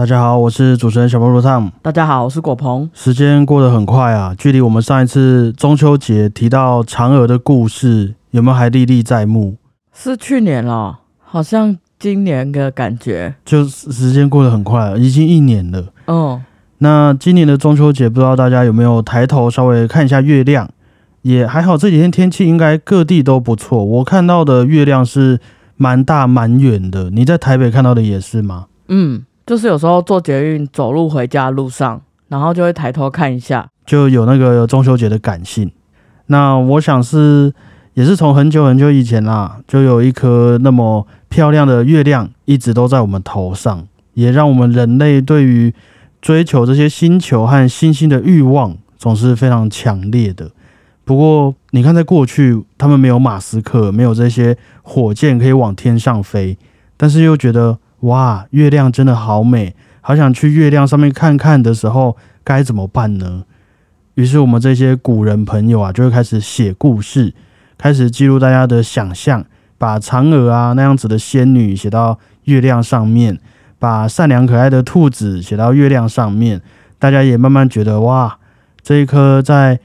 大家好，我是主持人小菠萝汤。大家好，我是果鹏。时间过得很快啊，距离我们上一次中秋节提到嫦娥的故事，有没有还历历在目？是去年了，好像今年的感觉。就时间过得很快，已经一年了。嗯，那今年的中秋节，不知道大家有没有抬头稍微看一下月亮？也还好，这几天天气应该各地都不错。我看到的月亮是蛮大蛮远的，你在台北看到的也是吗？嗯，就是有时候坐捷运走路回家路上，然后就会抬头看一下。就有那个中秋节的感性。那我想是也是从很久很久以前啦，就有一颗那么漂亮的月亮一直都在我们头上，也让我们人类对于追求这些星球和星星的欲望总是非常强烈的。不过你看，在过去他们没有马斯克，没有这些火箭可以往天上飞，但是又觉得哇，月亮真的好美，好想去月亮上面看看的时候，该怎么办呢？于是我们这些古人朋友啊，就会开始写故事，开始记录大家的想象，把嫦娥啊那样子的仙女写到月亮上面，把善良可爱的兔子写到月亮上面，大家也慢慢觉得哇，这一颗在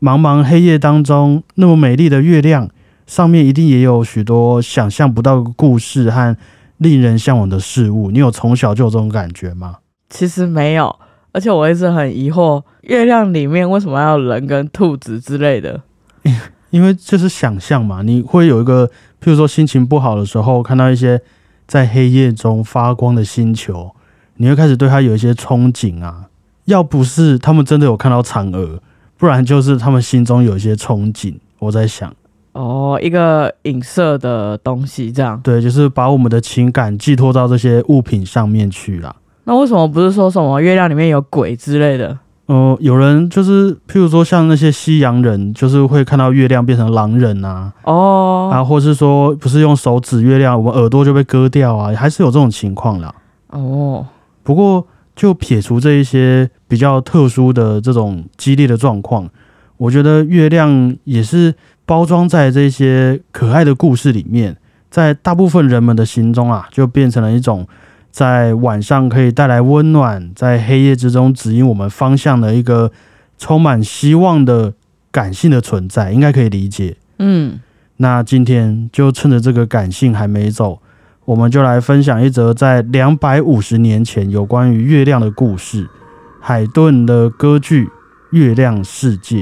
茫茫黑夜当中那么美丽的月亮，上面一定也有许多想象不到的故事和令人向往的事物。你有从小就有这种感觉吗？其实没有，而且我一直很疑惑，月亮里面为什么要有人跟兔子之类的？因为这是想象嘛，你会有一个，譬如说心情不好的时候，看到一些在黑夜中发光的星球，你会开始对它有一些憧憬啊。要不是他们真的有看到嫦娥，不然就是他们心中有一些憧憬。我在想，哦，一个影射的东西，这样。对，就是把我们的情感寄托到这些物品上面去了。那为什么不是说什么月亮里面有鬼之类的？呃，有人就是，譬如说像那些西洋人，就是会看到月亮变成狼人啊，哦，啊，或是说不是用手指月亮，我们耳朵就被割掉啊，还是有这种情况啦。哦，不过就撇除这一些比较特殊的这种激烈的状况，我觉得月亮也是包装在这些可爱的故事里面，在大部分人们的心中啊，就变成了一种在晚上可以带来温暖，在黑夜之中指引我们方向的一个充满希望的感性的存在，应该可以理解。嗯，那今天就趁着这个感性还没走，我们就来分享一则在两百五十年前有关于月亮的故事——海顿的歌剧《月亮世界》。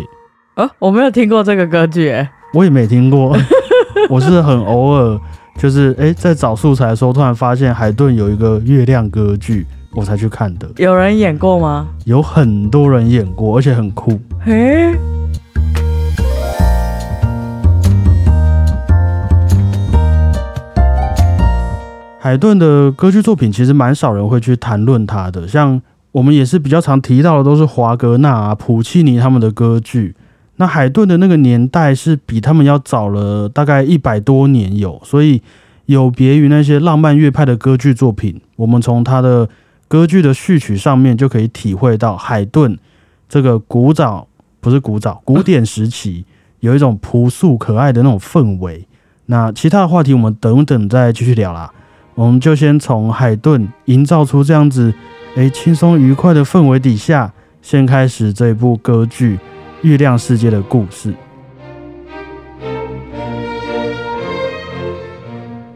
呃，我没有听过这个歌剧，哎，我也没听过，我是很偶尔，就是诶，在找素材的时候，突然发现海顿有一个月亮歌剧，我才去看的。有人演过吗？有很多人演过，而且很酷。嘿，海顿的歌剧作品其实蛮少人会去谈论他的，像我们也是比较常提到的，都是华格纳啊、普契尼他们的歌剧。那海顿的那个年代是比他们要早了大概一百多年有，所以有别于那些浪漫乐派的歌剧作品，我们从他的歌剧的序曲上面就可以体会到海顿这个古早不是古早古典时期有一种朴素可爱的那种氛围。那其他的话题我们等等再继续聊啦。我们就先从海顿营造出这样子，诶轻松愉快的氛围底下，先开始这一部歌剧《月亮世界》的故事。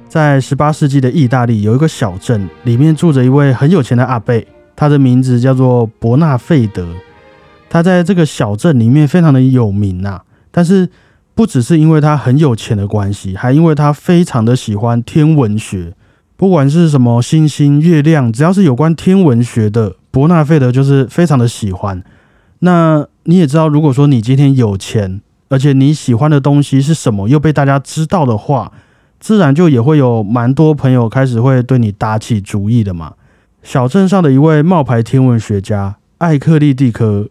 在十八世纪的意大利，有一个小镇，里面住着一位很有钱的阿贝，他的名字叫做伯纳费德。他在这个小镇里面非常的有名呐、但是不只是因为他很有钱的关系，还因为他非常的喜欢天文学。不管是什么星星、月亮，只要是有关天文学的，伯纳费德就是非常的喜欢。那你也知道，如果说你今天有钱，而且你喜欢的东西是什么，又被大家知道的话，自然就也会有蛮多朋友开始会对你打起主意的嘛。小镇上的一位冒牌天文学家艾克利蒂科，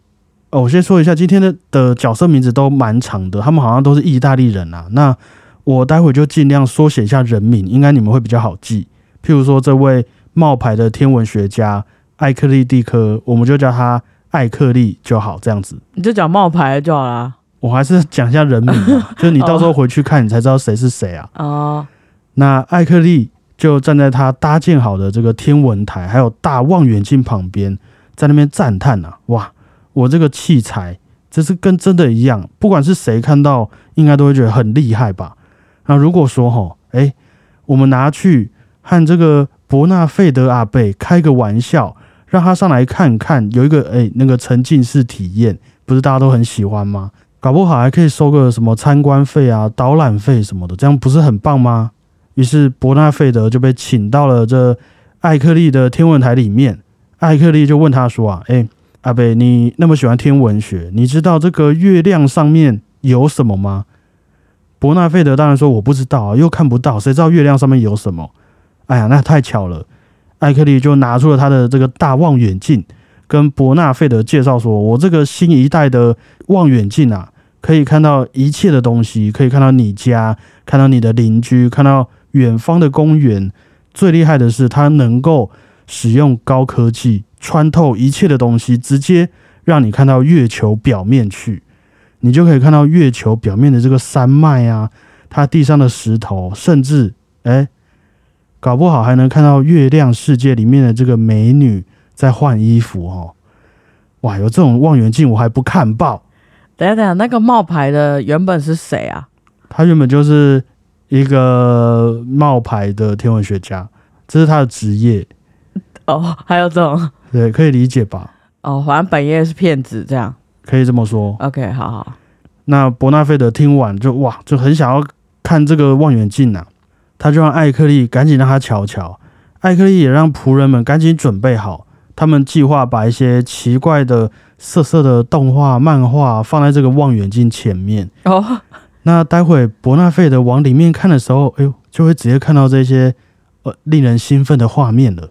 哦，我先说一下，今天的的角色名字都蛮长的，他们好像都是意大利人啊。那我待会就尽量缩写一下人名，应该你们会比较好记。譬如说，这位冒牌的天文学家艾克利蒂科，我们就叫他艾克利就好，这样子。你就讲冒牌就好啦。我还是讲一下人名啊，就是你到时候回去看，你才知道谁是谁啊。哦，那艾克利就站在他搭建好的这个天文台，还有大望远镜旁边，在那边赞叹啊，哇，我这个器材这是跟真的一样，不管是谁看到，应该都会觉得很厉害吧？那如果说哈，哎，我们拿去和这个伯纳费德阿贝开个玩笑，让他上来看看，有一个哎那个沉浸式体验，不是大家都很喜欢吗？搞不好还可以收个什么参观费啊、导览费什么的，这样不是很棒吗？于是伯纳费德就被请到了这艾克利的天文台里面。艾克利就问他说：“啊，哎，阿贝，你那么喜欢天文学，你知道这个月亮上面有什么吗？”伯纳费德当然说：“我不知道，又看不到，谁知道月亮上面有什么？”哎呀，那太巧了。艾克利就拿出了他的这个大望远镜，跟伯纳费德介绍说：“我这个新一代的望远镜啊。”可以看到一切的东西，可以看到你家，看到你的邻居，看到远方的公园。最厉害的是，它能够使用高科技穿透一切的东西，直接让你看到月球表面去。你就可以看到月球表面的这个山脉啊，它地上的石头，甚至哎，搞不好还能看到月亮世界里面的这个美女在换衣服哦。哇，有这种望远镜，我还不看报。等下等下，那个冒牌的原本是谁啊？他原本就是一个冒牌的天文学家，这是他的职业。哦，还有这种，对，可以理解吧？哦，反正本业是骗子，这样可以这么说。OK，好好。那伯纳费德听完就哇，就很想要看这个望远镜呐，他就让艾克利赶紧让他瞧瞧。艾克利也让仆人们赶紧准备好，他们计划把一些奇怪的。色色的动画漫画放在这个望远镜前面哦，那待会伯纳费德往里面看的时候，哎呦，就会直接看到这些呃令人兴奋的画面了。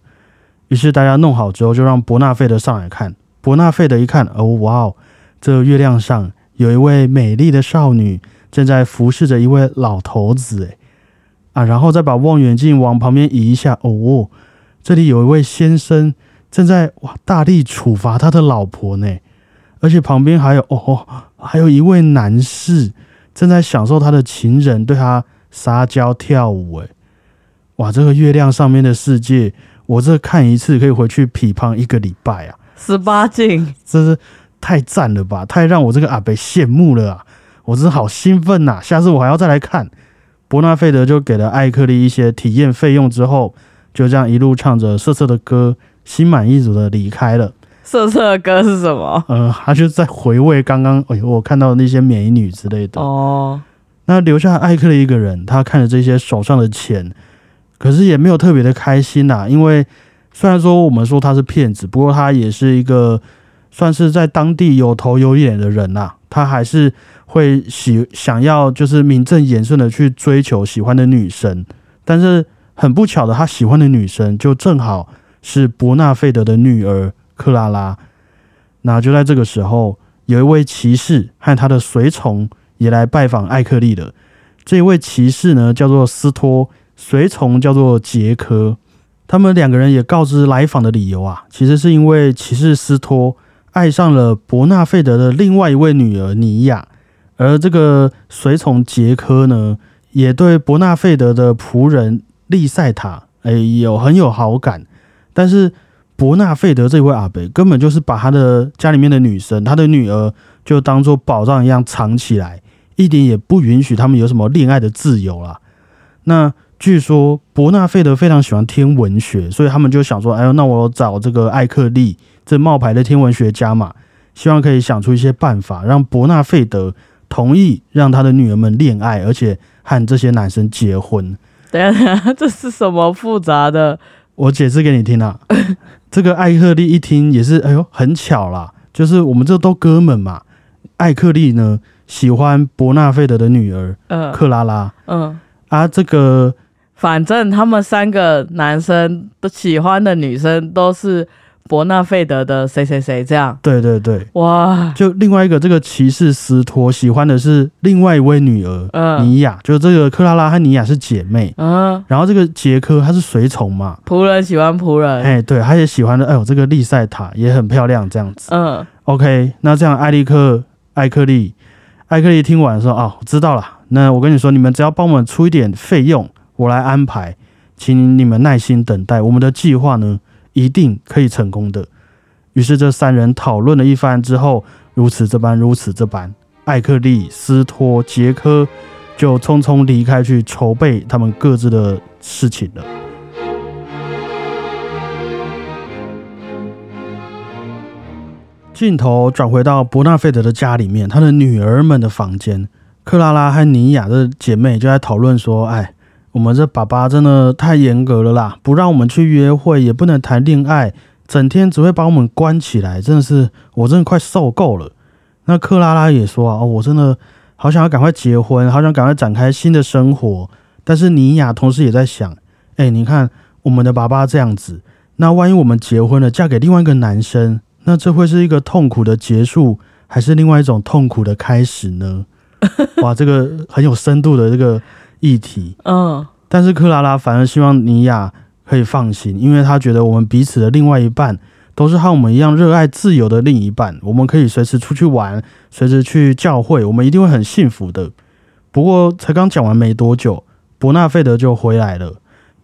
于是大家弄好之后，就让伯纳费德上来看。伯纳费德一看，哦哇哦，这月亮上有一位美丽的少女正在服侍着一位老头子，哎啊，然后再把望远镜往旁边移一下，哦，这里有一位先生。正在哇大力处罚他的老婆呢，而且旁边还有哦，还有一位男士正在享受他的情人对他撒娇跳舞。哎，哇，这个月亮上面的世界，我这看一次可以回去匹胖一个礼拜啊！十八禁，真是太赞了吧！太让我这个阿北羡慕了啊！我真是好兴奋呐！下次我还要再来看。伯纳费德就给了艾克利一些体验费用之后，就这样一路唱着瑟瑟的歌。心满意足的离开了。瑟瑟的歌是什么？呃，他就在回味刚刚，哎呦，我看到的那些美女之类的。哦，那留下艾克的一个人，他看着这些手上的钱，可是也没有特别的开心呐。因为虽然说我们说他是骗子，不过他也是一个算是在当地有头有脸的人呐。他还是会喜想要就是名正言顺的去追求喜欢的女生，但是很不巧的，他喜欢的女生就正好。是伯纳费德的女儿克拉拉。那就在这个时候，有一位骑士和他的随从也来拜访艾克利了。这位骑士呢，叫做斯托，随从叫做杰科。他们两个人也告知来访的理由啊，其实是因为骑士斯托爱上了伯纳费德的另外一位女儿尼亚，而这个随从杰科呢，也对伯纳费德的仆人利塞塔，哎，有很有好感。但是伯纳费德这位阿贝根本就是把他的家里面的女生，他的女儿就当做宝藏一样藏起来，一点也不允许他们有什么恋爱的自由啦。那据说伯纳费德非常喜欢天文学，所以他们就想说：“哎呦，那我找这个艾克利这冒牌的天文学家嘛，希望可以想出一些办法，让伯纳费德同意让他的女儿们恋爱，而且和这些男生结婚。”等下等下，这是什么复杂的？我解释给你听啊，这个艾克利一听也是，哎呦，很巧啦，就是我们这都哥们嘛。艾克利呢喜欢伯纳费德的女儿，嗯，克拉拉，嗯，啊，这个反正他们三个男生都喜欢的女生都是。伯纳费德的谁谁谁这样？对对对，哇！就另外一个这个骑士斯托喜欢的是另外一位女儿尼亚，就这个克拉拉和尼亚是姐妹。嗯，然后这个杰克他是随从嘛，仆人喜欢仆人。哎，对，他也喜欢的。哎呦，这个丽塞塔也很漂亮，这样子。嗯，OK，那这样艾利克艾克利艾克利听完说：“哦，我知道了。那我跟你说，你们只要帮我们出一点费用，我来安排。请你们耐心等待，我们的计划呢一定可以成功的。于是这三人讨论了一番之后，如此这般，如此这般，艾克利、斯托、杰科就匆匆离开去筹备他们各自的事情了。镜头转回到伯纳费德的家里面，他的女儿们的房间，克拉拉和尼亚的姐妹就在讨论说：“哎，我们这爸爸真的太严格了啦，不让我们去约会，也不能谈恋爱，整天只会把我们关起来，真的是我真的快受够了。”那克拉拉也说：“啊，我真的好想要赶快结婚，好想赶快展开新的生活。”但是尼亚同时也在想：“哎，你看我们的爸爸这样子，那万一我们结婚了，嫁给另外一个男生？”那这会是一个痛苦的结束，还是另外一种痛苦的开始呢？哇，这个很有深度的这个议题。嗯，但是克拉拉反而希望尼亚可以放心，因为她觉得我们彼此的另外一半都是和我们一样热爱自由的另一半，我们可以随时出去玩，随时去教会，我们一定会很幸福的。不过才刚讲完没多久，伯纳费德就回来了。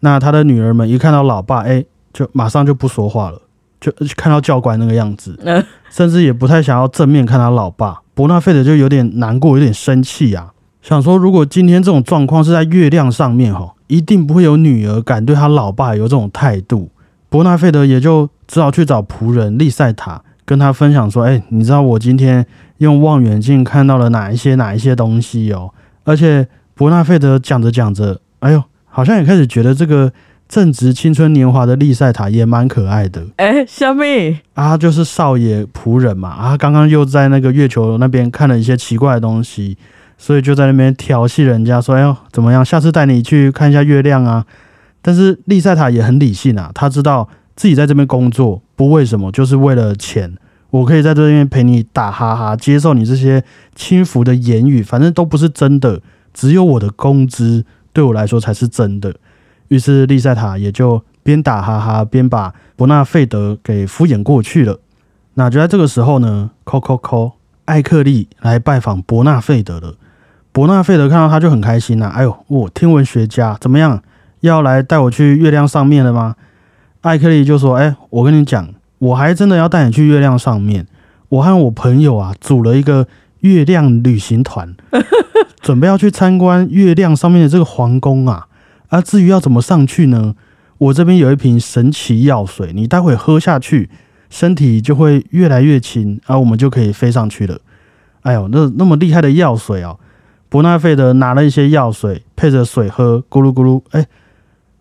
那他的女儿们一看到老爸，哎，就马上就不说话了。就看到教官那个样子，甚至也不太想要正面看他老爸伯纳费德，就有点难过，有点生气啊。想说，如果今天这种状况是在月亮上面，哈，一定不会有女儿敢对她老爸有这种态度。伯纳费德也就只好去找仆人利塞塔，跟他分享说：“哎，你知道我今天用望远镜看到了哪一些哪一些东西哦？”而且伯纳费德讲着讲着，哎呦，好像也开始觉得这个。正值青春年华的利塞塔也蛮可爱的。哎，小米啊，就是少爷仆人嘛。啊，刚刚又在那个月球那边看了一些奇怪的东西，所以就在那边调戏人家，说：“哎呦，怎么样？下次带你去看一下月亮啊。”但是丽塞塔也很理性啊，他知道自己在这边工作不为什么，就是为了钱。我可以在这边陪你打哈哈，接受你这些轻浮的言语，反正都不是真的，只有我的工资对我来说才是真的。于是丽塞塔也就边打哈哈边把伯纳费德给敷衍过去了。那就在这个时候呢，扣扣扣，艾克利来拜访伯纳费德了。伯纳费德看到他就很开心呐，哎呦，我天文学家怎么样？要来带我去月亮上面了吗？艾克利就说：“哎，我跟你讲，我还真的要带你去月亮上面。我和我朋友啊组了一个月亮旅行团，准备要去参观月亮上面的这个皇宫啊。”啊，至于要怎么上去呢？我这边有一瓶神奇药水，你待会喝下去，身体就会越来越轻，啊，我们就可以飞上去了。哎呦，那那么厉害的药水哦！伯纳费德拿了一些药水，配着水喝，咕噜咕噜，哎，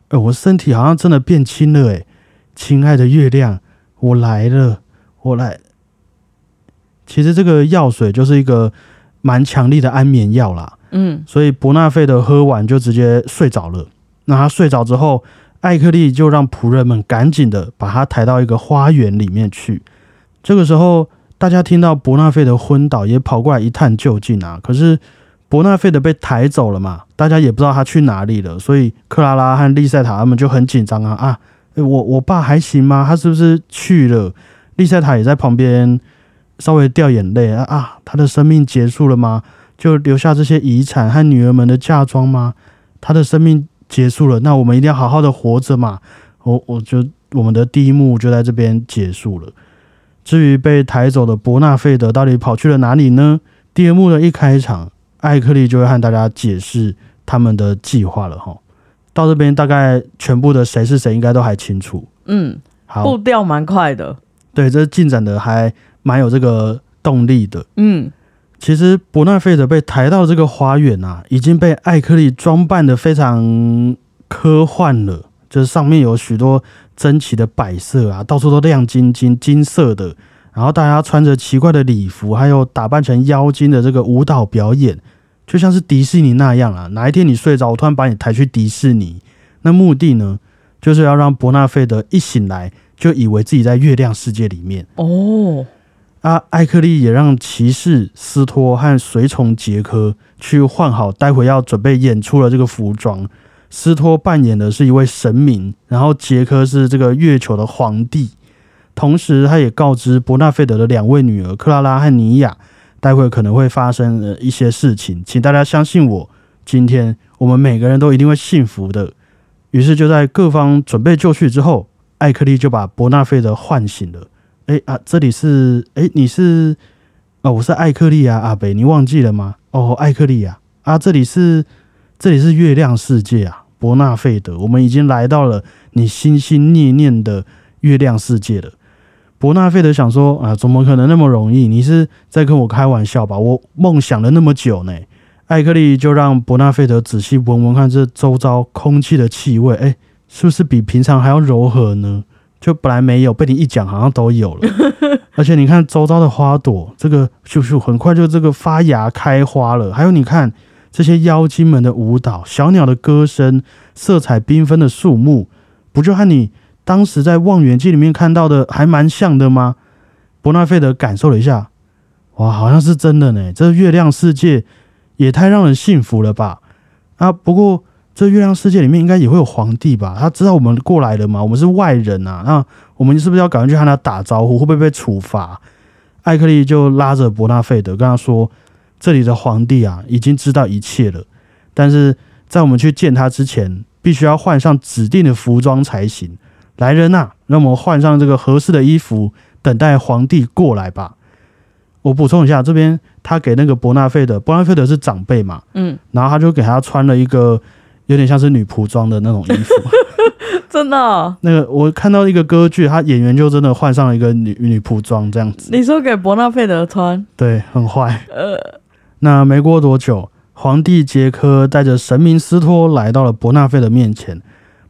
哎，我身体好像真的变轻了，哎，亲爱的月亮，我来了，我来。其实这个药水就是一个蛮强力的安眠药啦，嗯，所以伯纳费德喝完就直接睡着了。那他睡着之后，艾克利就让仆人们赶紧的把他抬到一个花园里面去。这个时候，大家听到伯纳费德昏倒，也跑过来一探究竟啊。可是伯纳费德被抬走了嘛，大家也不知道他去哪里了。所以克拉拉和丽塞塔他们就很紧张啊啊！我我爸还行吗？他是不是去了？丽塞塔也在旁边稍微掉眼泪啊啊！他的生命结束了吗？就留下这些遗产和女儿们的嫁妆吗？他的生命？结束了，那我们一定要好好的活着嘛！我我就我们的第一幕就在这边结束了。至于被抬走的伯纳费德到底跑去了哪里呢？第二幕的一开场，艾克利就会和大家解释他们的计划了哈。到这边大概全部的谁是谁应该都还清楚。嗯，好，步调蛮快的。对，这进展的还蛮有这个动力的。嗯。其实伯纳费德被抬到这个花园啊，已经被艾克利装扮的非常科幻了。就是上面有许多珍奇的摆设啊，到处都亮晶晶、金色的。然后大家穿着奇怪的礼服，还有打扮成妖精的这个舞蹈表演，就像是迪士尼那样啊。哪一天你睡着，我突然把你抬去迪士尼，那目的呢，就是要让伯纳费德一醒来就以为自己在月亮世界里面哦。啊，艾克利也让骑士斯托和随从杰克去换好，待会要准备演出的这个服装。斯托扮演的是一位神明，然后杰克是这个月球的皇帝。同时，他也告知伯纳费德的两位女儿克拉拉和尼亚，待会可能会发生一些事情，请大家相信我，今天我们每个人都一定会幸福的。于是就在各方准备就绪之后，艾克利就把伯纳费德唤醒了。哎啊，这里是哎，你是哦，我是艾克利啊，阿北，你忘记了吗？哦，艾克利啊，啊，这里是这里是月亮世界啊，伯纳费德，我们已经来到了你心心念念的月亮世界了。伯纳费德想说啊，怎么可能那么容易？你是在跟我开玩笑吧？我梦想了那么久呢。艾克利就让伯纳费德仔细闻闻看这周遭空气的气味，哎，是不是比平常还要柔和呢？就本来没有，被你一讲好像都有了。而且你看周遭的花朵，这个咻咻很快就这个发芽开花了。还有你看这些妖精们的舞蹈、小鸟的歌声、色彩缤纷的树木，不就和你当时在望远镜里面看到的还蛮像的吗？伯纳费德感受了一下，哇，好像是真的呢。这月亮世界。也太让人信服了吧！啊，不过这月亮世界里面应该也会有皇帝吧？他知道我们过来了吗？我们是外人啊，那我们是不是要赶快去和他打招呼？会不会被处罚？艾克利就拉着伯纳费德跟他说：“这里的皇帝啊，已经知道一切了，但是在我们去见他之前，必须要换上指定的服装才行。来人呐，让我们换上这个合适的衣服，等待皇帝过来吧。”我补充一下，这边他给那个伯纳费德，伯纳费德是长辈嘛，嗯，然后他就给他穿了一个有点像是女仆装的那种衣服，真的。那个我看到一个歌剧，他演员就真的换上了一个女女仆装这样子。你说给伯纳费德穿？对，很坏。呃，那没过多久，皇帝杰科带着神明斯托来到了伯纳费德面前，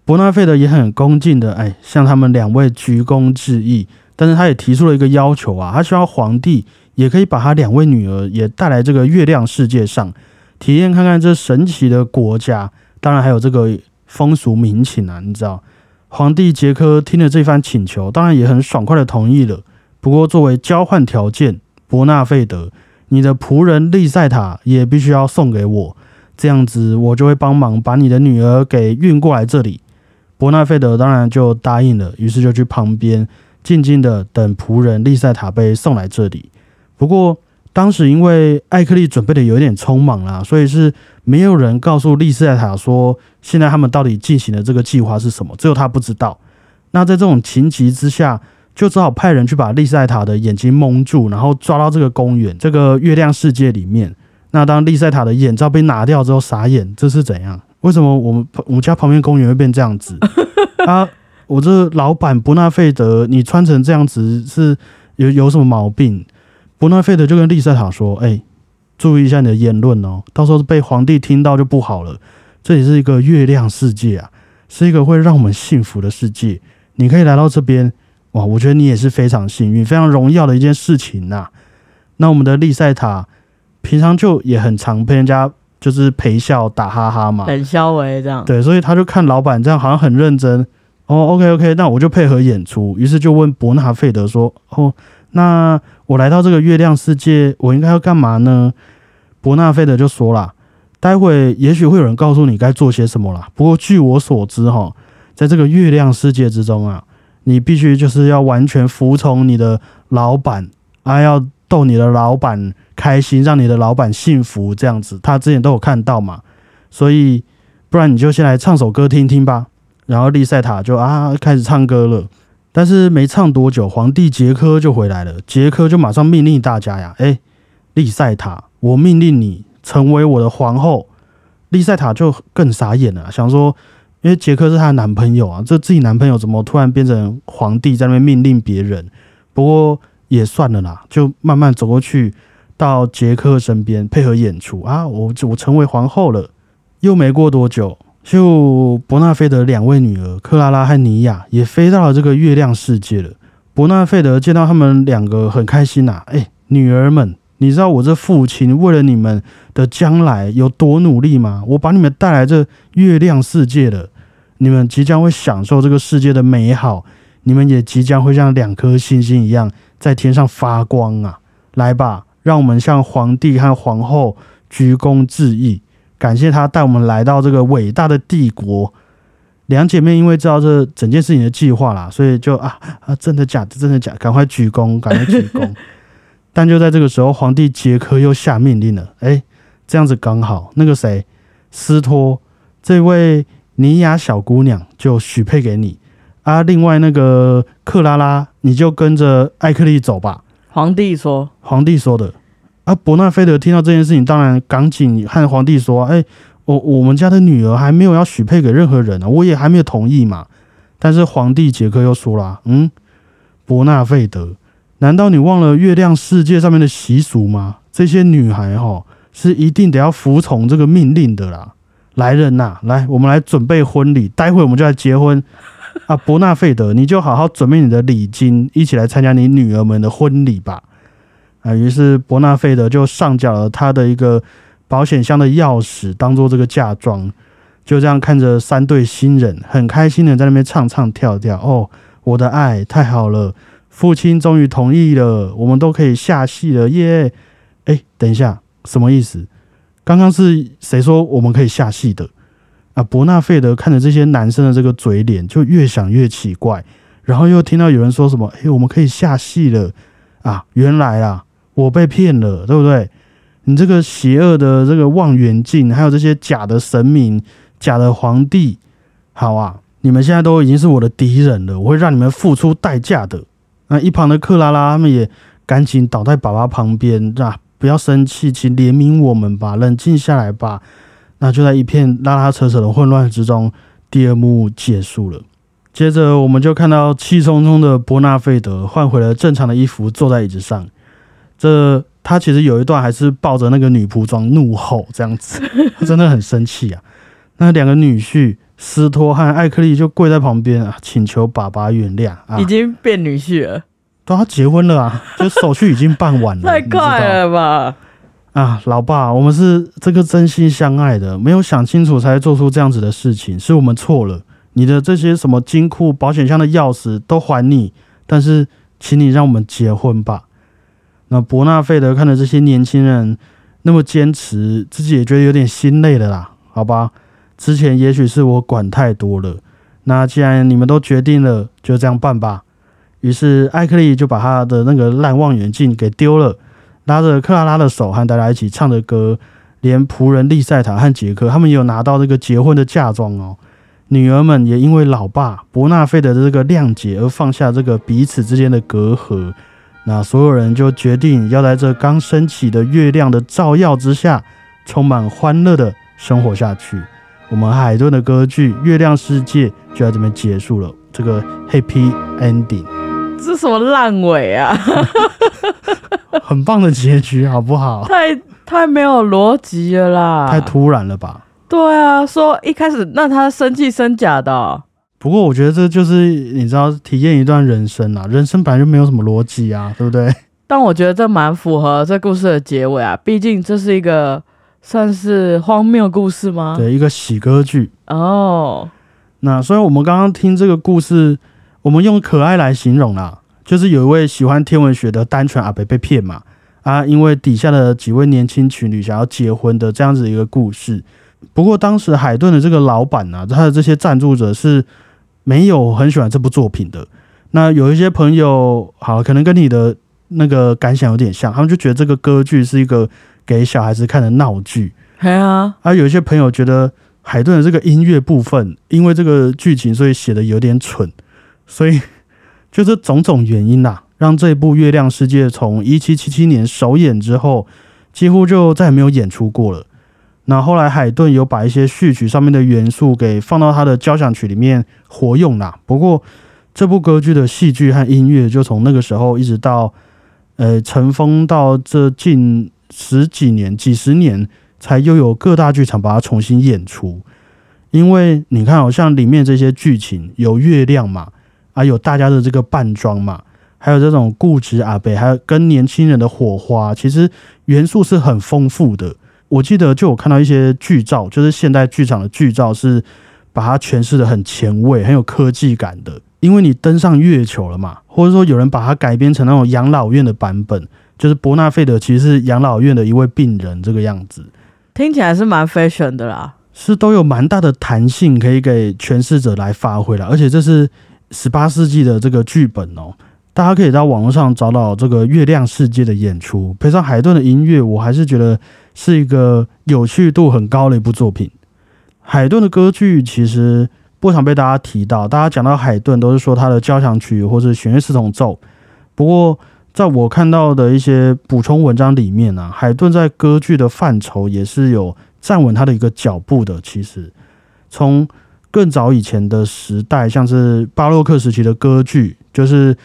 伯纳费德也很恭敬的哎向他们两位鞠躬致意，但是他也提出了一个要求啊，他希望皇帝。也可以把他两位女儿也带来这个月亮世界上，体验看看这神奇的国家。当然还有这个风俗民情啊，你知道？皇帝杰克听了这番请求，当然也很爽快的同意了。不过作为交换条件，伯纳费德，你的仆人利塞塔也必须要送给我，这样子我就会帮忙把你的女儿给运过来这里。伯纳费德当然就答应了，于是就去旁边静静的等仆人利塞塔被送来这里。不过当时因为艾克利准备的有点匆忙啦，所以是没有人告诉利斯莱塔说现在他们到底进行的这个计划是什么，只有他不知道。那在这种情急之下，就只好派人去把利斯莱塔的眼睛蒙住，然后抓到这个公园这个月亮世界里面。那当利塞塔的眼罩被拿掉之后，傻眼，这是怎样？为什么我们我们家旁边公园会变这样子？啊，我这老板伯纳费德，你穿成这样子是有有什么毛病？伯纳费德就跟丽塞塔说：“哎，注意一下你的言论哦，到时候被皇帝听到就不好了。这里是一个月亮世界啊，是一个会让我们幸福的世界。你可以来到这边，哇，我觉得你也是非常幸运、非常荣耀的一件事情呐。那我们的丽塞塔平常就也很常被人家就是陪笑打哈哈嘛，很消维这样。对，所以他就看老板这样好像很认真哦。OK OK，那我就配合演出。于是就问伯纳费德说：哦。”那我来到这个月亮世界，我应该要干嘛呢？伯纳费德就说啦，待会也许会有人告诉你该做些什么啦。不过据我所知，哈，在这个月亮世界之中啊，你必须就是要完全服从你的老板，啊，要逗你的老板开心，让你的老板幸福，这样子。他之前都有看到嘛，所以不然你就先来唱首歌听听吧。然后利塞塔就啊开始唱歌了。但是没唱多久，皇帝杰科就回来了。杰科就马上命令大家呀：“哎，利塞塔，我命令你成为我的皇后。”利塞塔就更傻眼了，想说：“因为杰克是她的男朋友啊，这自己男朋友怎么突然变成皇帝在那边命令别人？”不过也算了啦，就慢慢走过去，到杰克身边配合演出啊。我我成为皇后了。又没过多久。就伯纳菲德两位女儿克拉拉和尼亚也飞到了这个月亮世界了。伯纳菲德见到他们两个很开心呐，哎，女儿们，你知道我这父亲为了你们的将来有多努力吗？我把你们带来这月亮世界了，你们即将会享受这个世界的美好，你们也即将会像两颗星星一样在天上发光啊！来吧，让我们向皇帝和皇后鞠躬致意。感谢他带我们来到这个伟大的帝国。两姐妹因为知道这整件事情的计划啦，所以就啊啊，真的假的？真的假？赶快鞠躬，赶快鞠躬。但就在这个时候，皇帝杰克又下命令了。哎，这样子刚好，那个谁，斯托这位尼亚小姑娘就许配给你啊。另外那个克拉拉，你就跟着艾克利走吧。皇帝说，皇帝说的啊。伯纳菲德听到这件事情，当然赶紧和皇帝说：“哎，我我们家的女儿还没有要许配给任何人呢，我也还没有同意嘛。”但是皇帝杰克又说了：“嗯，伯纳费德，难道你忘了月亮世界上面的习俗吗？这些女孩哈是一定得要服从这个命令的啦。来人呐，来，我们来准备婚礼，待会我们就来结婚啊！伯纳费德，你就好好准备你的礼金，一起来参加你女儿们的婚礼吧。啊，于是伯纳费德就上缴了他的一个保险箱的钥匙，当做这个嫁妆。”就这样看着三对新人，很开心的在那边唱唱跳跳。哦，我的爱太好了，父亲终于同意了，我们都可以下戏了耶！哎，等一下，什么意思？刚刚是谁说我们可以下戏的？啊，伯纳费德看着这些男生的这个嘴脸，就越想越奇怪。然后又听到有人说什么：“哎，我们可以下戏了啊！”原来啊，我被骗了，对不对？你这个邪恶的这个望远镜，还有这些假的神明。假的皇帝，好啊！你们现在都已经是我的敌人了，我会让你们付出代价的。那一旁的克拉拉他们也赶紧倒在爸爸旁边，啊，不要生气，请怜悯我们吧，冷静下来吧。那就在一片拉拉扯扯的混乱之中，第二幕结束了。接着我们就看到气冲冲的伯纳费德换回了正常的衣服，坐在椅子上。这他其实有一段还是抱着那个女仆装怒吼，这样子，他真的很生气啊。那两个女婿斯托和艾克利就跪在旁边啊，请求爸爸原谅啊，已经变女婿了，都要结婚了啊，就手续已经办完了，太快了吧？啊，老爸，我们是这个真心相爱的，没有想清楚才做出这样子的事情，是我们错了。你的这些什么金库、保险箱的钥匙都还你，但是请你让我们结婚吧。那伯纳费德看着这些年轻人那么坚持，自己也觉得有点心累了啦，好吧。之前也许是我管太多了，那既然你们都决定了，就这样办吧。于是艾克利就把他的那个烂望远镜给丢了，拉着克拉拉的手和大家一起唱着歌，连仆人利塞塔和杰克他们也有拿到这个结婚的嫁妆哦。女儿们也因为老爸伯纳费的这个谅解而放下这个彼此之间的隔阂，那所有人就决定要在这刚升起的月亮的照耀之下，充满欢乐的生活下去。我们海顿的歌剧《月亮世界》就在这边结束了，这个 Happy Ending，这什么烂尾啊？很棒的结局，好不好？太太没有逻辑了啦！太突然了吧？对啊，说一开始那他生气生假的。不过我觉得这就是你知道，体验一段人生啊，人生本来就没有什么逻辑啊，对不对？但我觉得这蛮符合这故事的结尾啊，毕竟这是一个。算是荒谬故事吗？对，一个喜歌剧哦。那所以我们刚刚听这个故事，我们用可爱来形容啦，就是有一位喜欢天文学的单纯阿北被骗嘛啊，因为底下的几位年轻情侣想要结婚的这样子一个故事。不过当时海顿的这个老板呢，他的这些赞助者是没有很喜欢这部作品的。那有一些朋友，好，可能跟你的那个感想有点像，他们就觉得这个歌剧是一个。给小孩子看的闹剧，对啊，啊，有一些朋友觉得海顿的这个音乐部分，因为这个剧情，所以写的有点蠢，所以就是种种原因呐，让这部《月亮世界》从一七七七年首演之后，几乎就再也没有演出过了。那后来海顿有把一些序曲上面的元素给放到他的交响曲里面活用啦。不过这部歌剧的戏剧和音乐，就从那个时候一直到呃尘封到这近。十几年、几十年，才又有各大剧场把它重新演出。因为你看，好像里面这些剧情有月亮嘛，啊，有大家的这个扮装嘛，还有这种固执阿贝，还有跟年轻人的火花，其实元素是很丰富的。我记得就我看到一些剧照，就是现代剧场的剧照，是把它诠释的很前卫、很有科技感的。因为你登上月球了嘛，或者说有人把它改编成那种养老院的版本。就是伯纳费德其实是养老院的一位病人，这个样子听起来是蛮 fashion 的啦，是都有蛮大的弹性可以给诠释者来发挥了，而且这是十八世纪的这个剧本哦，大家可以在网络上找到这个月亮世界的演出，配上海顿的音乐，我还是觉得是一个有趣度很高的一部作品。海顿的歌剧其实不常被大家提到，大家讲到海顿都是说他的交响曲或者弦乐四重奏。不过，在我看到的一些补充文章里面呢，海顿在歌剧的范畴也是有站稳他的一个脚步的。其实，从更早以前的时代，像是巴洛克时期的歌剧，就是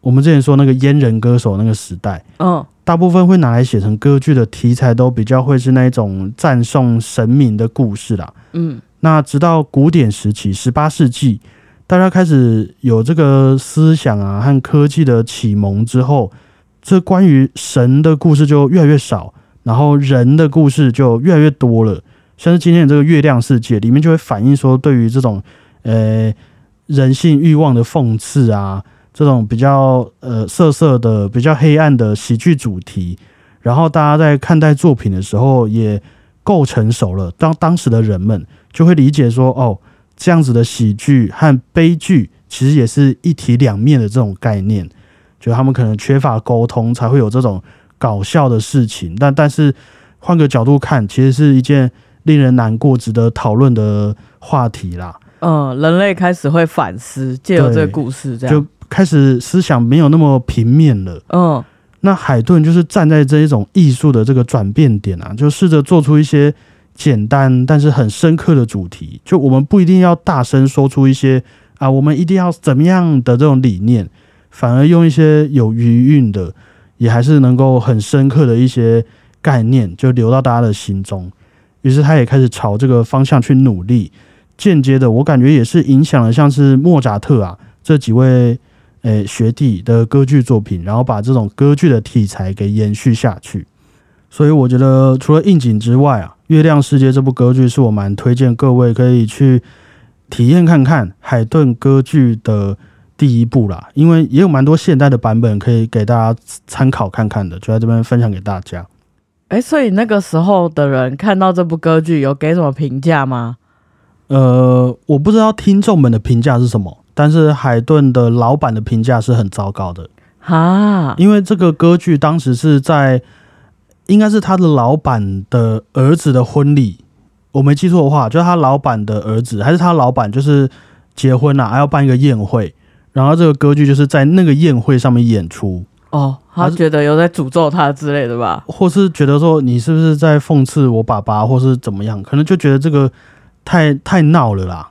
我们之前说那个阉人歌手那个时代，嗯，大部分会拿来写成歌剧的题材，都比较会是那一种赞颂神明的故事啦。嗯，那直到古典时期，十八世纪，大家开始有这个思想啊和科技的启蒙之后，这关于神的故事就越来越少，然后人的故事就越来越多了。像是今天的这个月亮世界里面，就会反映说对于这种呃人性欲望的讽刺啊，这种比较呃色色的、比较黑暗的喜剧主题，然后大家在看待作品的时候也够成熟了。当当时的人们就会理解说，哦，这样子的喜剧和悲剧其实也是一体两面的这种概念，就他们可能缺乏沟通，才会有这种搞笑的事情。但但是换个角度看，其实是一件。令人难过、值得讨论的话题啦。嗯，人类开始会反思，借由这个故事，这样就开始思想没有那么平面了。嗯，那海顿就是站在这一种艺术的这个转变点啊，就试着做出一些简单但是很深刻的主题。就我们不一定要大声说出一些啊，我们一定要怎么样的这种理念，反而用一些有余韵的，也还是能够很深刻的一些概念，就留到大家的心中。于是他也开始朝这个方向去努力，间接的，我感觉也是影响了像是莫扎特啊这几位诶学弟的歌剧作品，然后把这种歌剧的题材给延续下去。所以我觉得除了应景之外啊，《月亮世界》这部歌剧是我蛮推荐各位可以去体验看看海顿歌剧的第一部啦，因为也有蛮多现代的版本可以给大家参考看看的，就在这边分享给大家。哎，所以那个时候的人看到这部歌剧有给什么评价吗？呃，我不知道听众们的评价是什么，但是海顿的老板的评价是很糟糕的啊，因为这个歌剧当时是在应该是他的老板的儿子的婚礼，我没记错的话，就是他老板的儿子还是他老板就是结婚了，还要办一个宴会，然后这个歌剧就是在那个宴会上面演出。哦，他觉得有在诅咒他之类的吧，或是觉得说你是不是在讽刺我爸爸，或是怎么样？可能就觉得这个太太闹了啦。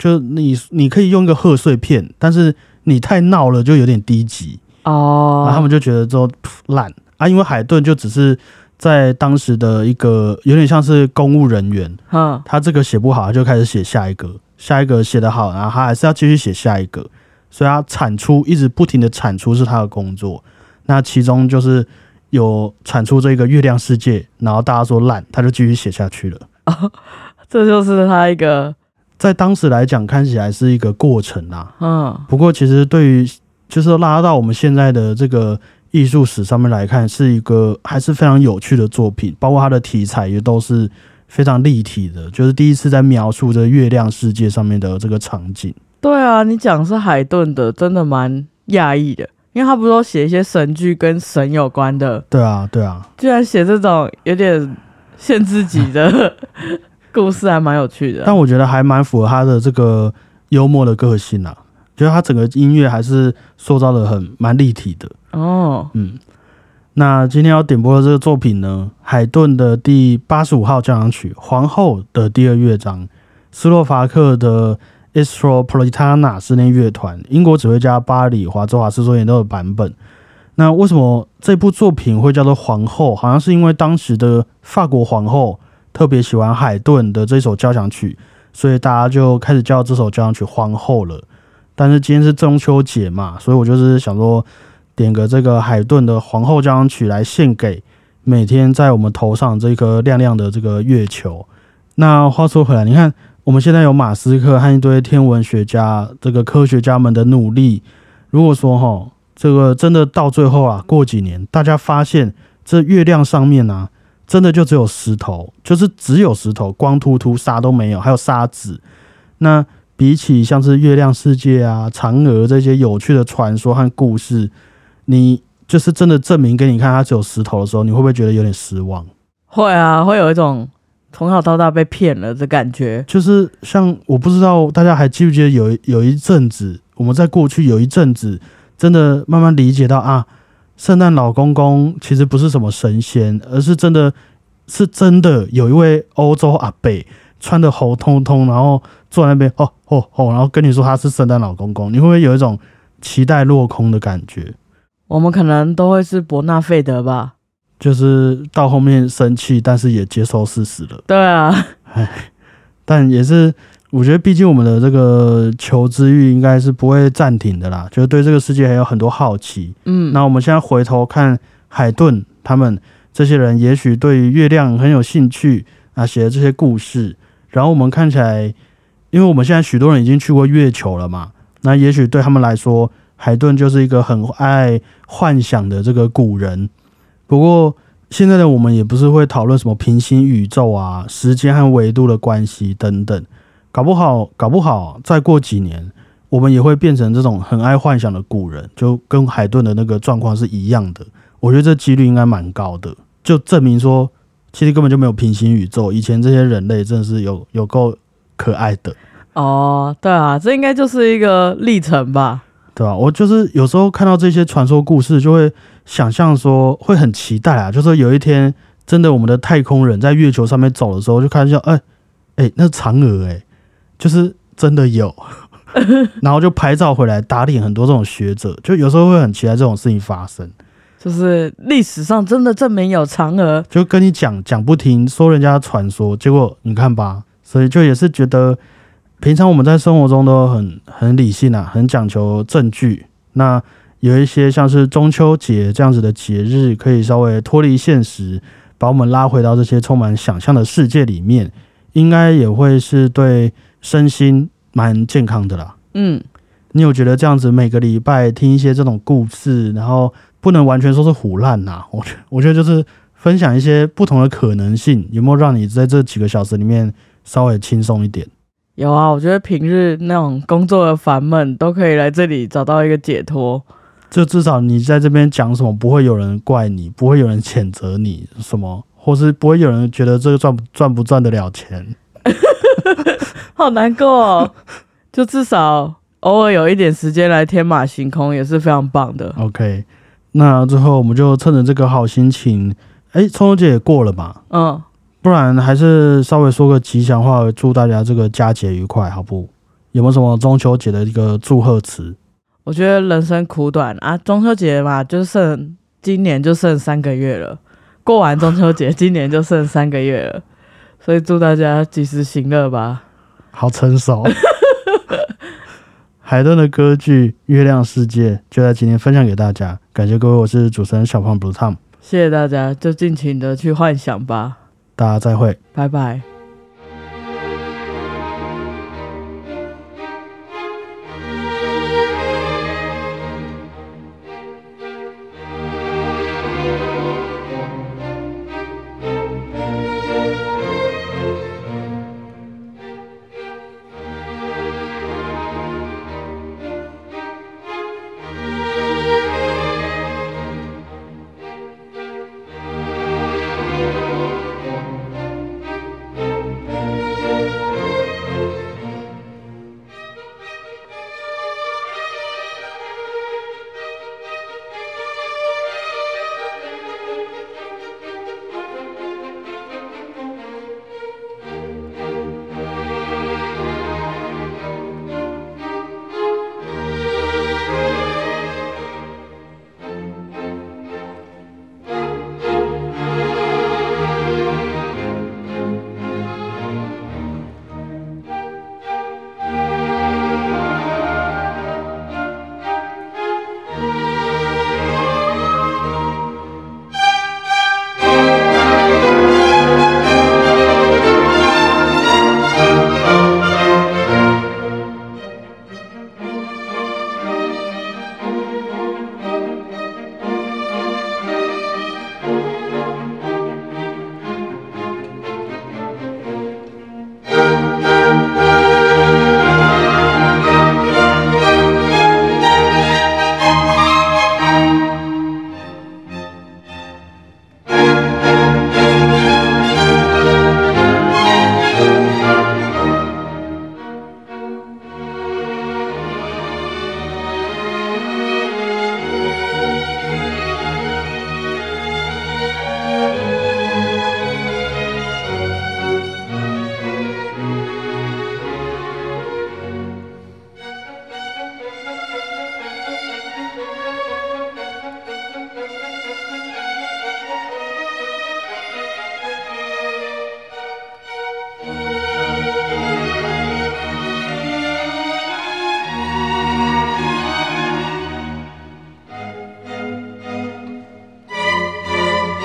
就你你可以用一个贺岁片，但是你太闹了，就有点低级哦。然后他们就觉得说烂啊，因为海顿就只是在当时的一个有点像是公务人员，嗯，他这个写不好，他就开始写下一个，下一个写得好，然后他还是要继续写下一个，所以他产出一直不停的产出是他的工作。那其中就是有产出这个月亮世界，然后大家说烂，他就继续写下去了。这就是他一个在当时来讲看起来是一个过程啦。嗯，不过其实对于就是拉到我们现在的这个艺术史上面来看，是一个还是非常有趣的作品，包括它的题材也都是非常立体的，就是第一次在描述这月亮世界上面的这个场景。对啊，你讲是海顿的，真的蛮讶异的。因为他不是都写一些神剧跟神有关的，对啊，对啊，居然写这种有点限制级的 故事，还蛮有趣的。但我觉得还蛮符合他的这个幽默的个性啊，觉得他整个音乐还是塑造的很蛮立体的。哦，嗯，那今天要点播的这个作品呢，海顿的第八十五号交响曲《皇后》的第二乐章，斯洛伐克的。Estropolitana 室内乐团，英国指挥家巴里华兹华斯所演奏的版本。那为什么这部作品会叫做《皇后》？好像是因为当时的法国皇后特别喜欢海顿的这首交响曲，所以大家就开始叫这首交响曲《皇后》了。但是今天是中秋节嘛，所以我就是想说点个这个海顿的《皇后》交响曲来献给每天在我们头上这颗亮亮的这个月球。那话说回来，你看。我们现在有马斯克和一堆天文学家、这个科学家们的努力。如果说哈，这个真的到最后啊，过几年大家发现这月亮上面呢，真的就只有石头，就是只有石头，光秃秃，啥都没有，还有沙子。那比起像是月亮世界啊、嫦娥这些有趣的传说和故事，你就是真的证明给你看它只有石头的时候，你会不会觉得有点失望？会啊，会有一种。从小到大被骗了的感觉。就是像我不知道大家还记不记得有有一阵子，我们在过去有一阵子真的慢慢理解到啊，圣诞老公公其实不是什么神仙，而是真的是真的有一位欧洲阿伯穿的红彤彤，然后坐在那边哦哦哦，然后跟你说他是圣诞老公公，你会不会有一种期待落空的感觉？我们可能都会是伯纳费德吧？就是到后面生气，但是也接受事实了。对啊，但也是，我觉得毕竟我们的这个求知欲应该是不会暂停的啦，就是对这个世界还有很多好奇。嗯，那我们现在回头看海顿他们这些人，也许对于月亮很有兴趣啊，写的这些故事，然后我们看起来，因为我们现在许多人已经去过月球了嘛，那也许对他们来说，海顿就是一个很爱幻想的这个古人。不过现在的我们也不是会讨论什么平行宇宙啊、时间和维度的关系等等，搞不好，搞不好再过几年，我们也会变成这种很爱幻想的古人，就跟海顿的那个状况是一样的。我觉得这几率应该蛮高的，就证明说，其实根本就没有平行宇宙。以前这些人类真的是有有够可爱的哦，对啊，这应该就是一个历程吧。对吧？我就是有时候看到这些传说故事，就会想象说会很期待啊，就是有一天真的我们的太空人在月球上面走的时候，就看一下哎哎那嫦娥哎，就是真的有，然后就拍照回来打脸很多这种学者，就有时候会很期待这种事情发生，就是历史上真的证明有嫦娥，就跟你讲讲不停，说人家传说，结果你看吧，所以就也是觉得。平常我们在生活中都很很理性啊，很讲求证据。那有一些像是中秋节这样子的节日，可以稍微脱离现实，把我们拉回到这些充满想象的世界里面，应该也会是对身心蛮健康的啦。嗯，你有觉得这样子每个礼拜听一些这种故事，然后不能完全说是胡烂呐？我觉我觉得就是分享一些不同的可能性，有没有让你在这几个小时里面稍微轻松一点？有啊，我觉得平日那种工作的烦闷都可以来这里找到一个解脱。就至少你在这边讲什么，不会有人怪你，不会有人谴责你什么，或是不会有人觉得这个赚不赚不赚得了钱。好难过，哦，就至少偶尔有一点时间来天马行空也是非常棒的。OK，那最后我们就趁着这个好心情，哎，中秋节也过了嘛，嗯。不然还是稍微说个吉祥话，祝大家这个佳节愉快，好不？有没有什么中秋节的一个祝贺词？我觉得人生苦短啊，中秋节嘛，就剩今年就剩三个月了。过完中秋节，今年就剩三个月了，所以祝大家及时行乐吧。好成熟。海顿的歌剧《月亮世界》就在今天分享给大家，感谢各位，我是主持人小胖 Blue Tom，谢谢大家，就尽情的去幻想吧。大家再会，拜拜。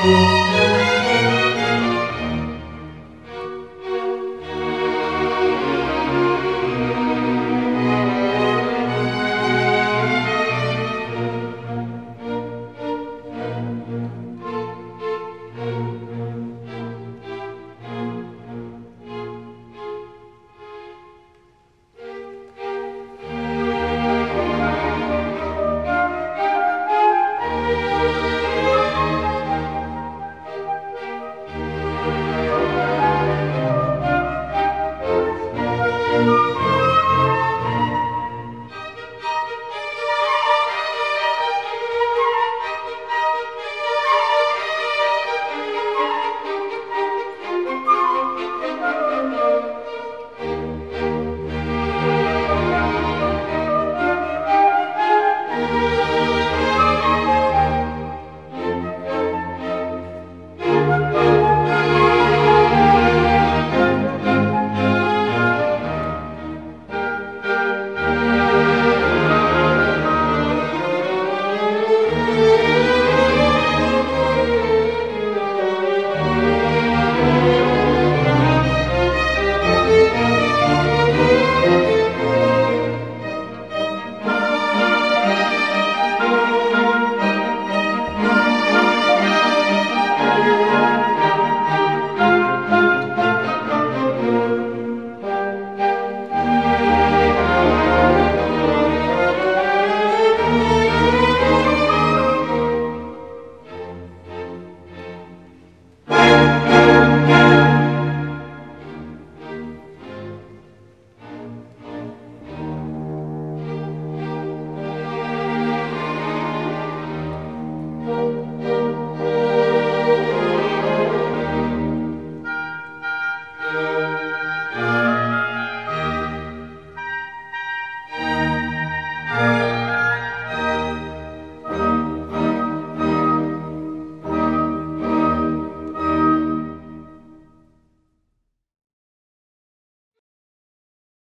Música